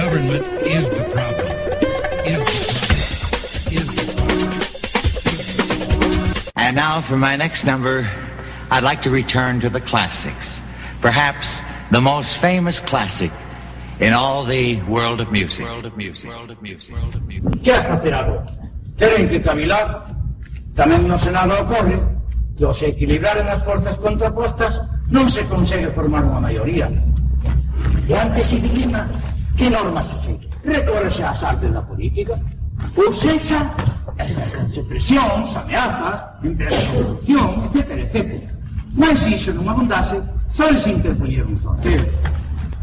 Government is the problem. Is the problem. Is the problem. And now for my next number, I'd like to return to the classics. Perhaps the most famous classic in all the world of music. World of music. World of music. World of music. Que has facer agora? Teren que cavilar. Tamén no Senado ocorre que ao se equilibraren as forzas contrapostas non se consegue formar unha maioría. E antes se dilima que normas se segue. Recórrese ás artes da política. Ou sexa, exercense presións, ameazas, empresa de corrupción, etc, etc. Mas se iso non abundase, só se interpoñer un sorteo.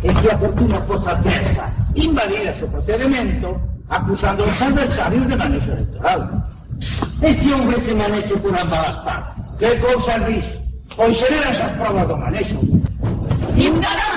E se a fortuna fosa adversa, invadira o procedimento, acusando aos adversarios de manexo electoral. E se houvese manexo por ambas as partes? Que cousas dis? Pois xeran esas provas do manexo. Ciudadanos,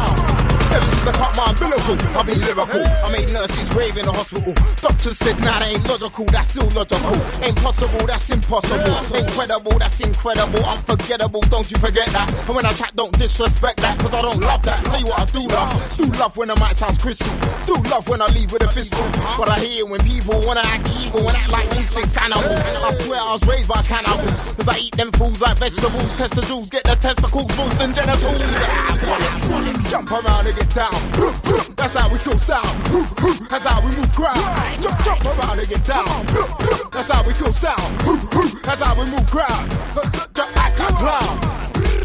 This is the Hot my umbilical. I mean lyrical. I made nurses rave in the hospital. Doctors said, nah, that ain't logical. That's illogical. Ain't possible. That's impossible. Incredible. That's incredible. Unforgettable. Don't you forget that. And when I chat, don't disrespect that. Cause I don't love that. Tell you what I do love. Do love when the mic sounds crystal. Do love when I leave with a fistful. But I hear when people wanna act evil and act like instincts animals. I swear I was raised by cannibals. Cause I eat them fools like vegetables. Test the get the testicles, boobs and genitals. Jump around and get down. That's how we kill sound. That's how we move crowd. Jump, jump around and get down. That's how we kill sound. That's how we move crowd. Act like clown.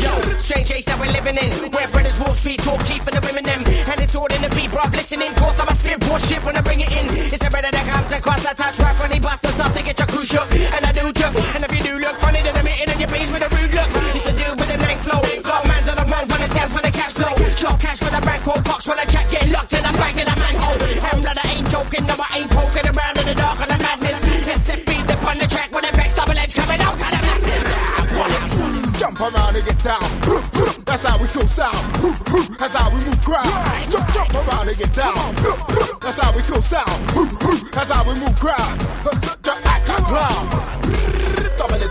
Yo, strange age that we're living in. Where brothers Wall Street talk cheap for the women them. And it's all in the beat, bro. Listening, course I'm a spit shit when I bring it in. It's a brother that comes across, I touch right bust the stuff to get your crew shook. And I do joke. And if you do look funny, then I'm hitting and you're with a rude look. It's a dude with a night flow. Flow man's on the run, for scams for the Short cash for the bank, call box when I check, get locked in the bank in a manhole. And blood, I ain't joking, no, I ain't poking around in the dark of the madness. SFB, the on the track with a vex double edge coming out of the madness. Jump around and get down. That's how we kill sound. That's how we move crowd. Jump, jump around and get down. That's how we kill sound. That's how we move crowd. Act clown.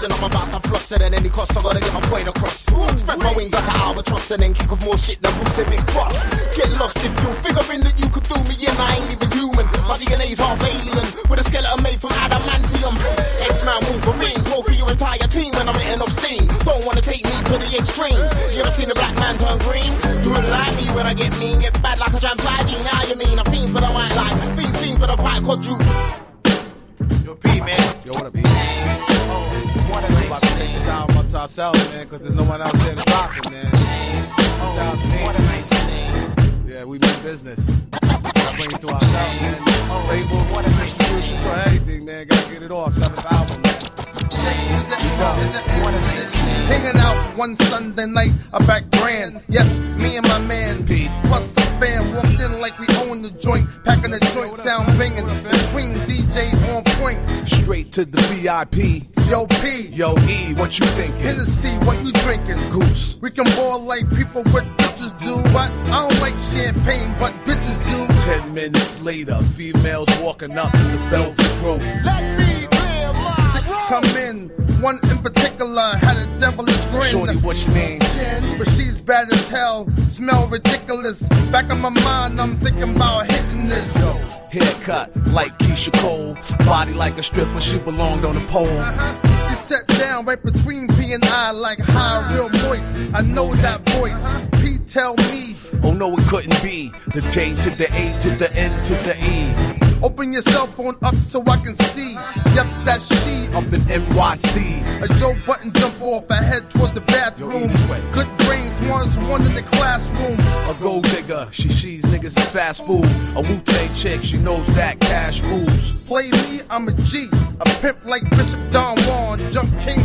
Double legend, I'm about to floss it at any cost. I gotta get my point across. Spread my wings like an albatross and then kick off more shit than Bruce and Big Boss. Get lost if you're figuring that you could do me in. I ain't even human. My DNA's half alien with a skeleton made from adamantium. X-Man Wolverine, go for your entire team when I'm hitting off steam. Don't wanna take me to the extreme. You ever seen a black man turn green? Do it like me when I get mean, get bad like a jam sliding. Now you mean a fiend for the white light, fiend, fiend for the pipe, quadruple. Yo, P, man. Yo, what up, P? This album ourselves, man, because there's no one else there to drop it, man. 2008. Yeah, we mean business. Gotta bring it to ourselves, man. Label, distribution, for everything, man. Gotta get it off. Seventh album, man. Hanging out one Sunday night, I back grand. Yes, me and my man P. Plus some fam walked in like we own the joint, packing the joint, sound banging. The queen DJ on point. Straight to the VIP. Yo P, Yo, E, what you thinking? Hennessy, what you drinking? Goose. We can ball like people with bitches do. What? I don't like champagne, but bitches do. Ten minutes later, females walking up to the velvet rope. Let me clear my Six come in. One in particular had a devilish grin. Shorty, what's your name? Jen, but she's bad as hell. Smell ridiculous. Back of my mind, I'm thinking about hitting this. Yo, haircut like Keyshia Cole. Body like a stripper, she belonged on a pole. Uh-huh. She sat down right between P and I like high, real moist. I know that voice. P tell me. Oh no, it couldn't be. The J to the A to the N to the E. Open your cell phone up so I can see. Yep, that's she. Up in NYC. A Joe Budden jump off. I head towards the bathroom. Good brain, smartest one in the classroom. A gold digger, she she's niggas in fast food. A Wu Tang chick, she knows that cash rules. Play me, I'm a G. A pimp like Bishop Don Juan. Jump king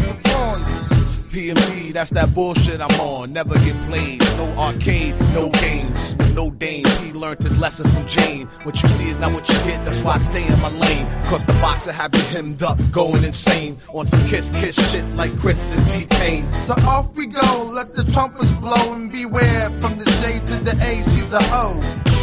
PMP, that's that bullshit I'm on. Never get played. No arcade, no games, no dame. He learned his lesson from Jane. What you see is not what you get, that's why I stay in my lane. Cause the boxer have you hemmed up, going insane. On some kiss kiss shit like Chris and T Pain. So off we go, let the trumpets blow and beware. From the J to the A, she's a hoe.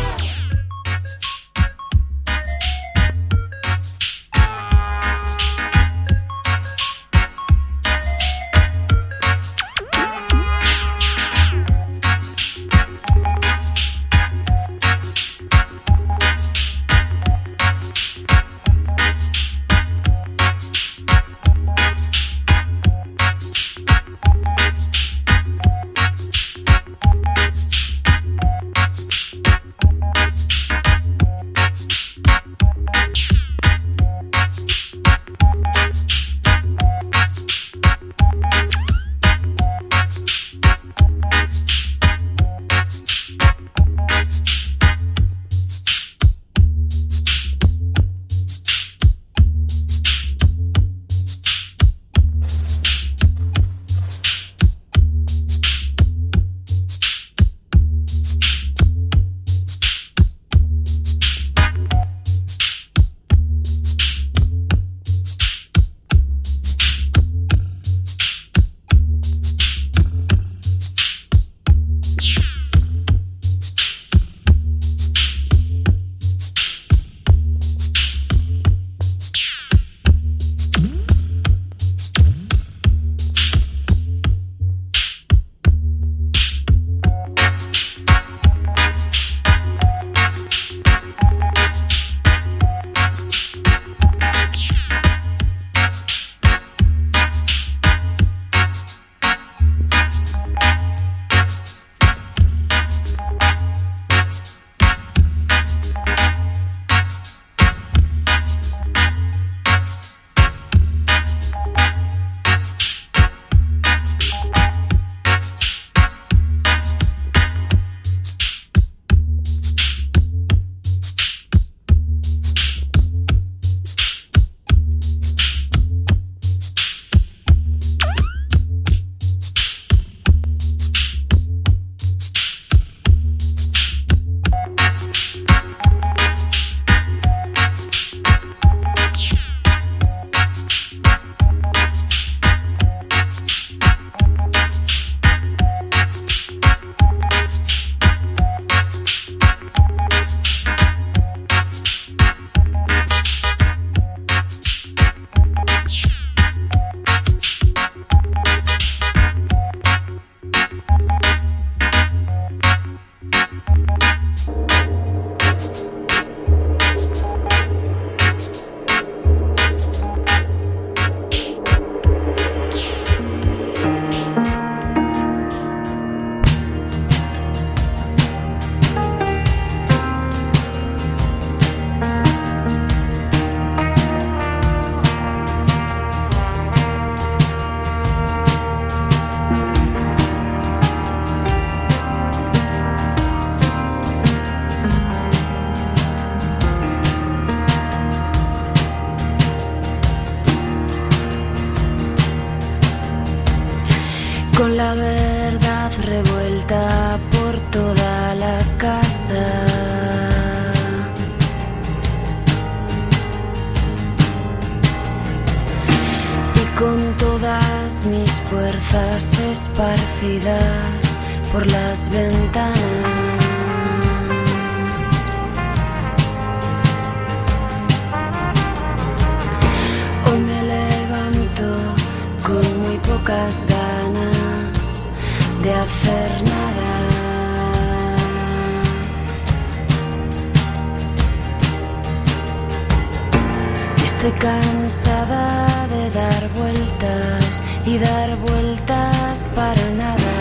Estoy cansada de dar vueltas y dar vueltas para nada.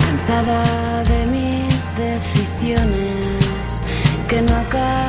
Cansada de mis decisiones que no acaban.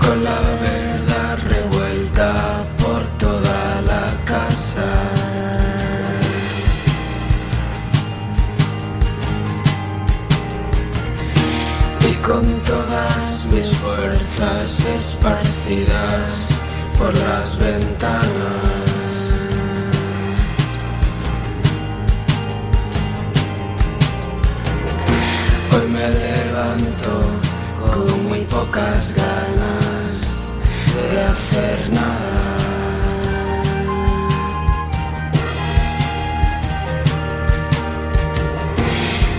Con la verdad revuelta por toda la casa. Y con todas mis fuerzas esparcidas por las ventanas. pocas ganas de hacer nada.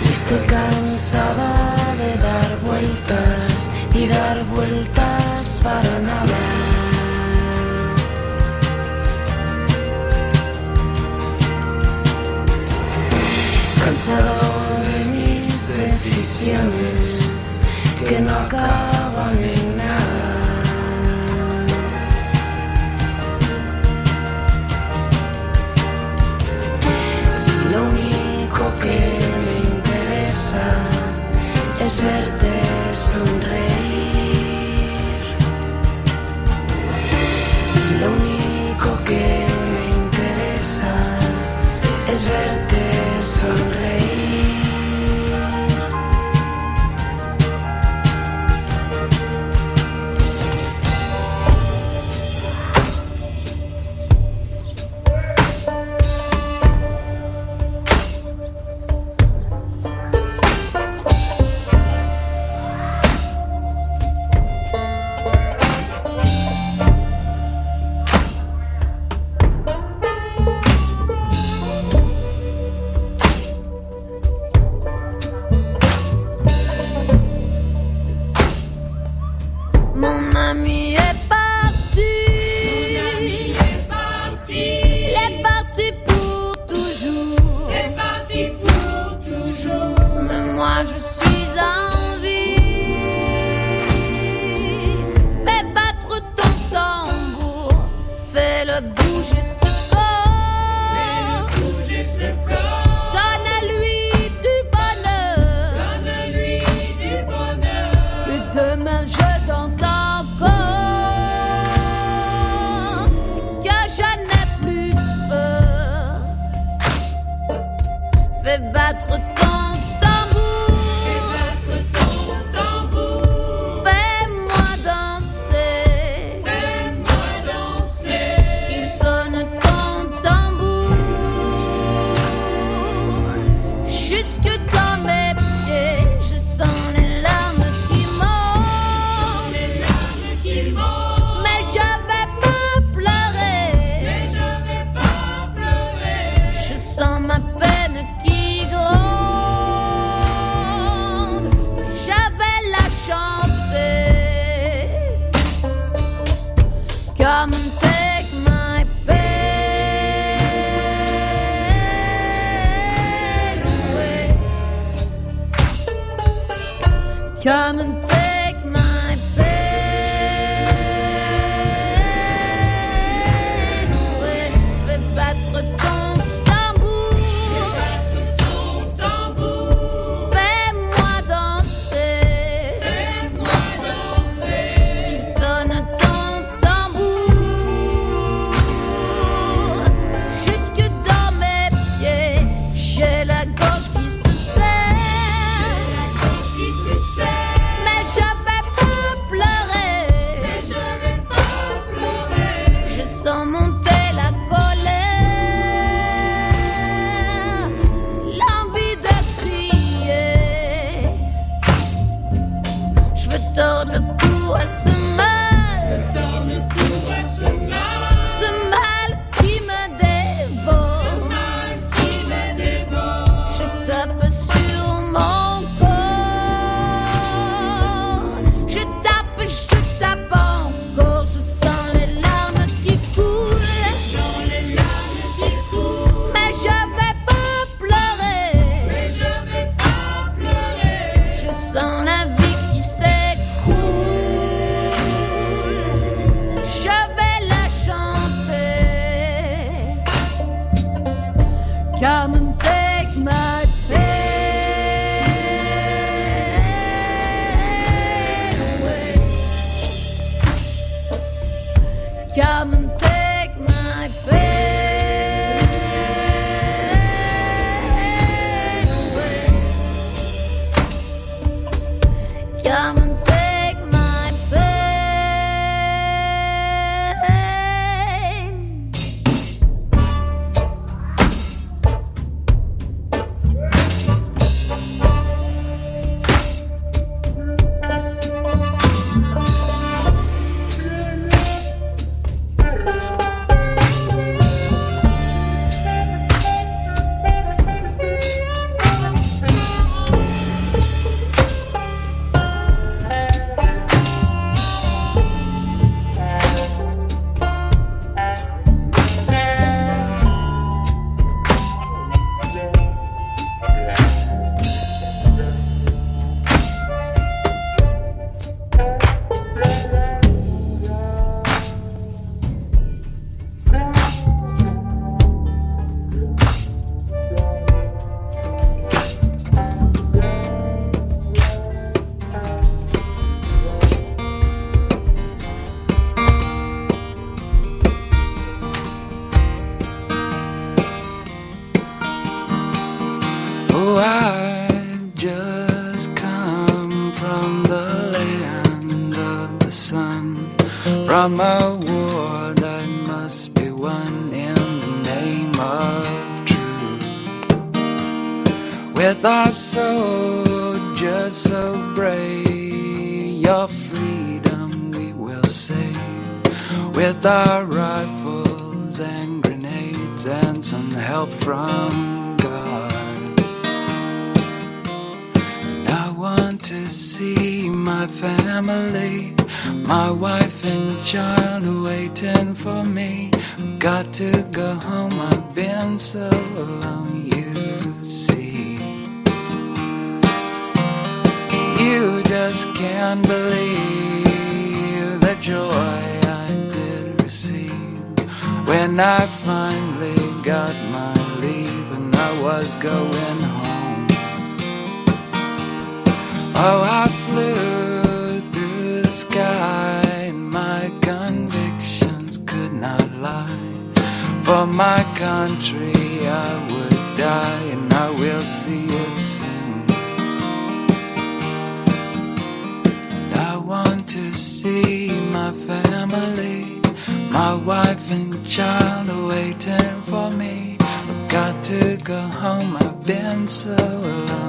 Y estoy cansada de dar vueltas y dar vueltas para nada. Cansado de mis decisiones que no acaban. fait battre tant. from a war that must be won in the name of truth. With our soldiers so brave, your freedom we will save. With our to go home. I've been so alone, you see. You just can't believe the joy I did receive when I finally got my leave and I was going home. Oh, I my country, I would die, and I will see it soon. And I want to see my family, my wife and child are waiting for me. I've got to go home, I've been so alone.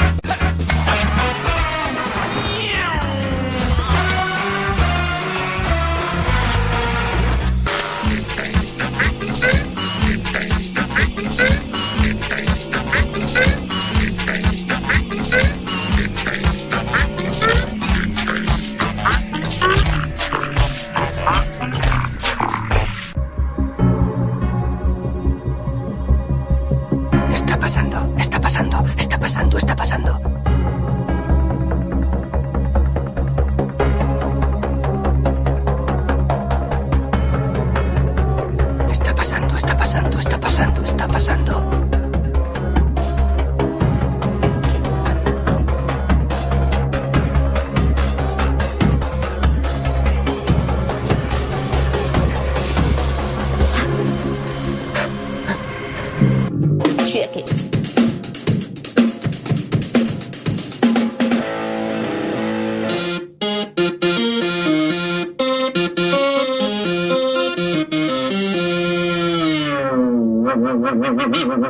Oh,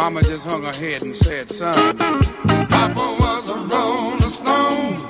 Mama just hung her head and said, son, Papa was a rolling stone.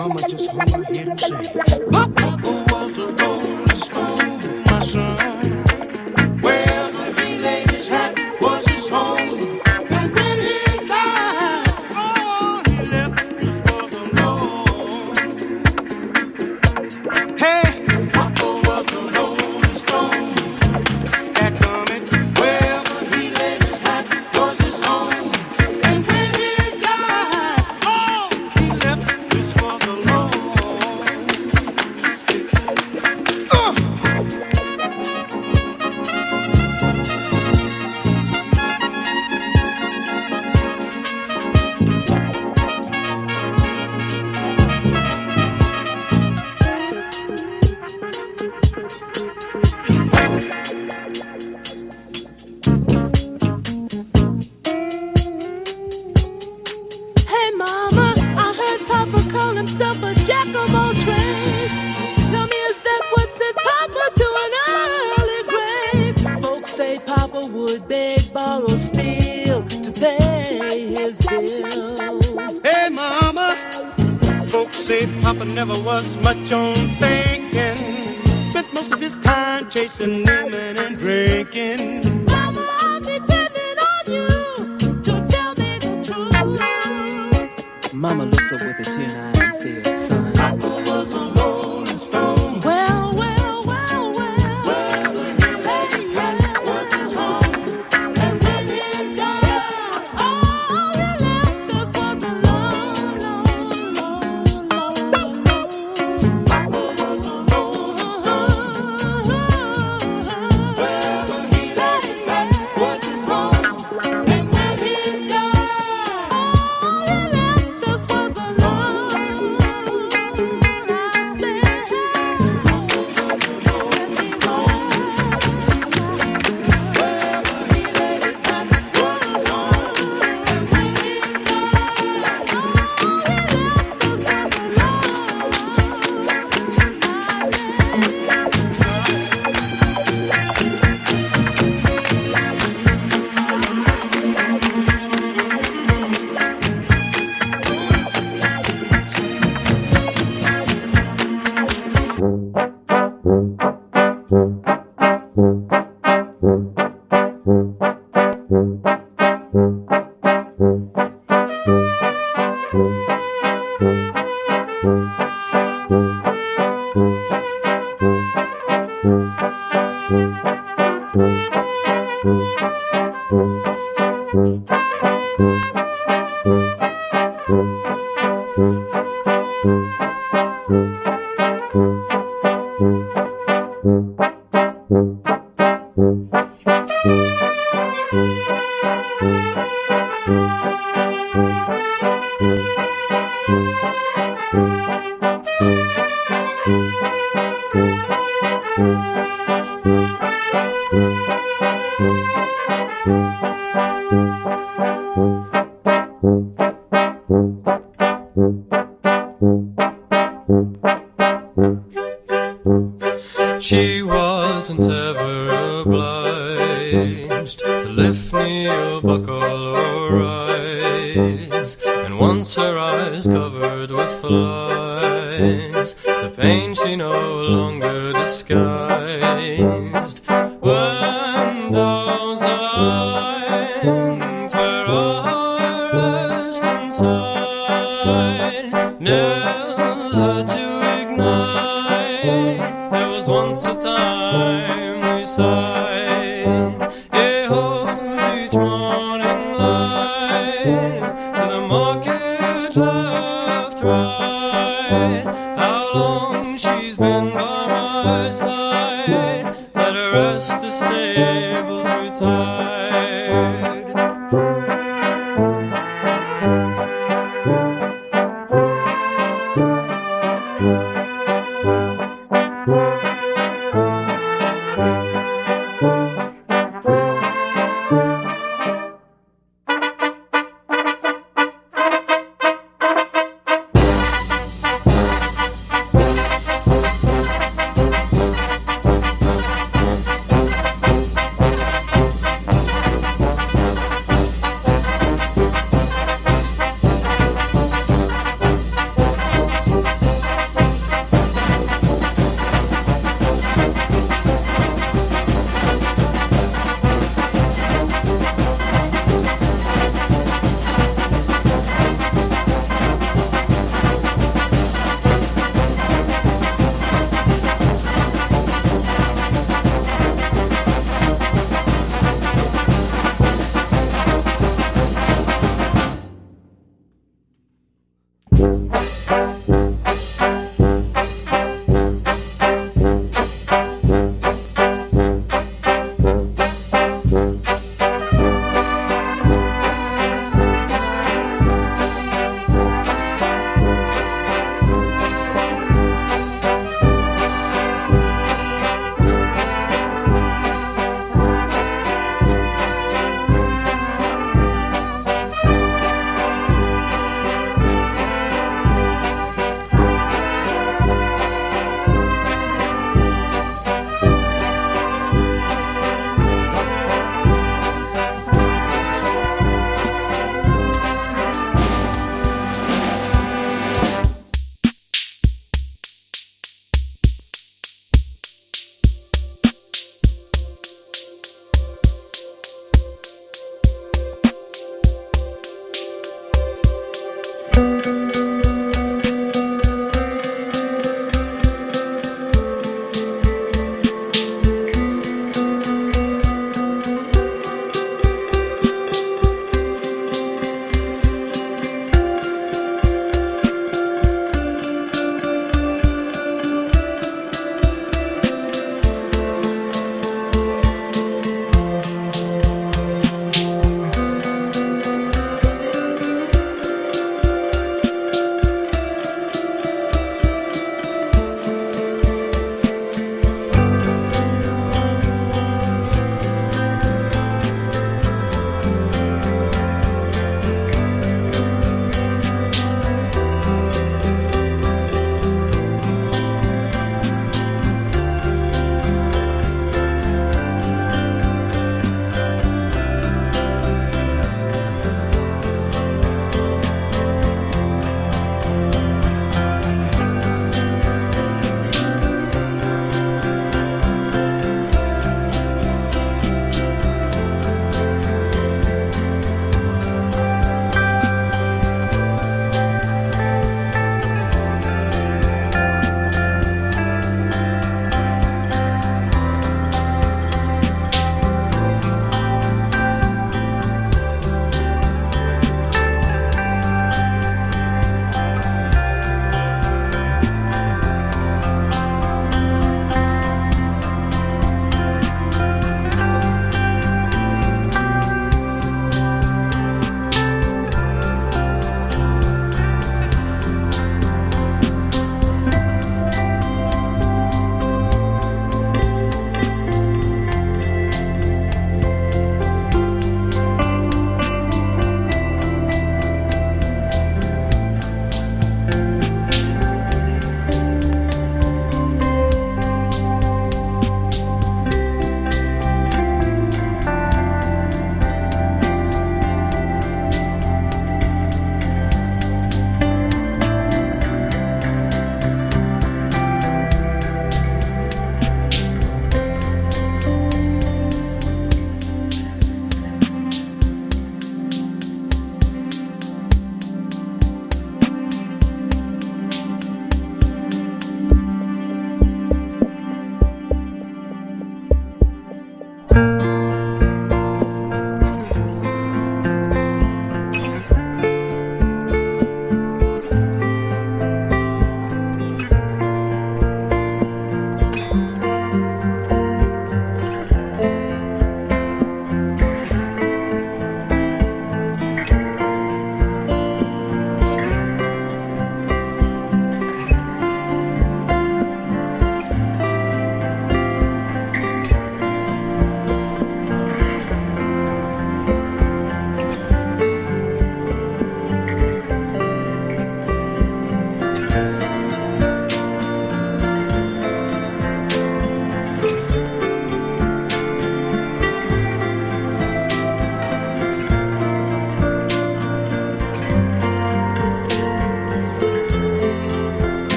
Mama just hung her head and said, Mama looked up with a tear in her eye and said, Son,